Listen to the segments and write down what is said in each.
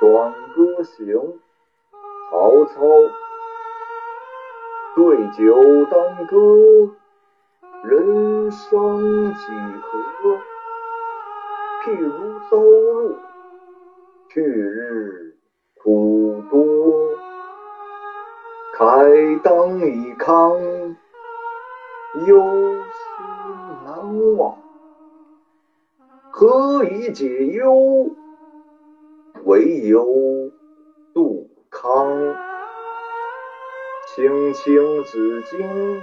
短歌行，曹操对酒当歌，人生几何？譬如朝露，去日苦多。慨当以慷，忧思难忘。何以解忧？唯有杜康。青青子衿，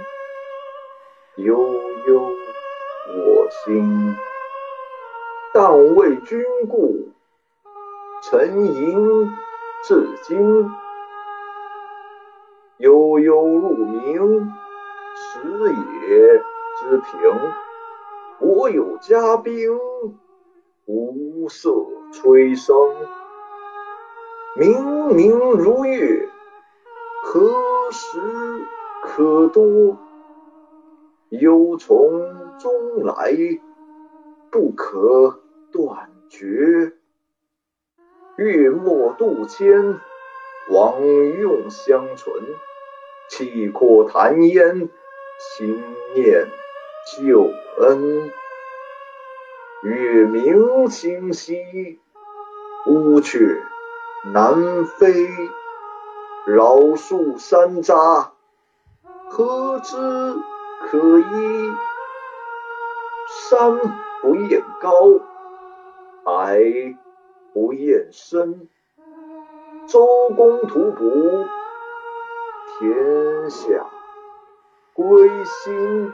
悠悠我心。但为君故，沉吟至今。悠悠鹿鸣，食野之苹。我有嘉宾，无色吹笙。明明如月，何时可掇？忧从中来，不可断绝。月末渡迁，枉用相存。气阔谈焉，心念旧恩。月明星稀，乌鹊南飞。绕树三匝，何枝可依？山不厌高，海不厌深。周公吐哺，天下归心。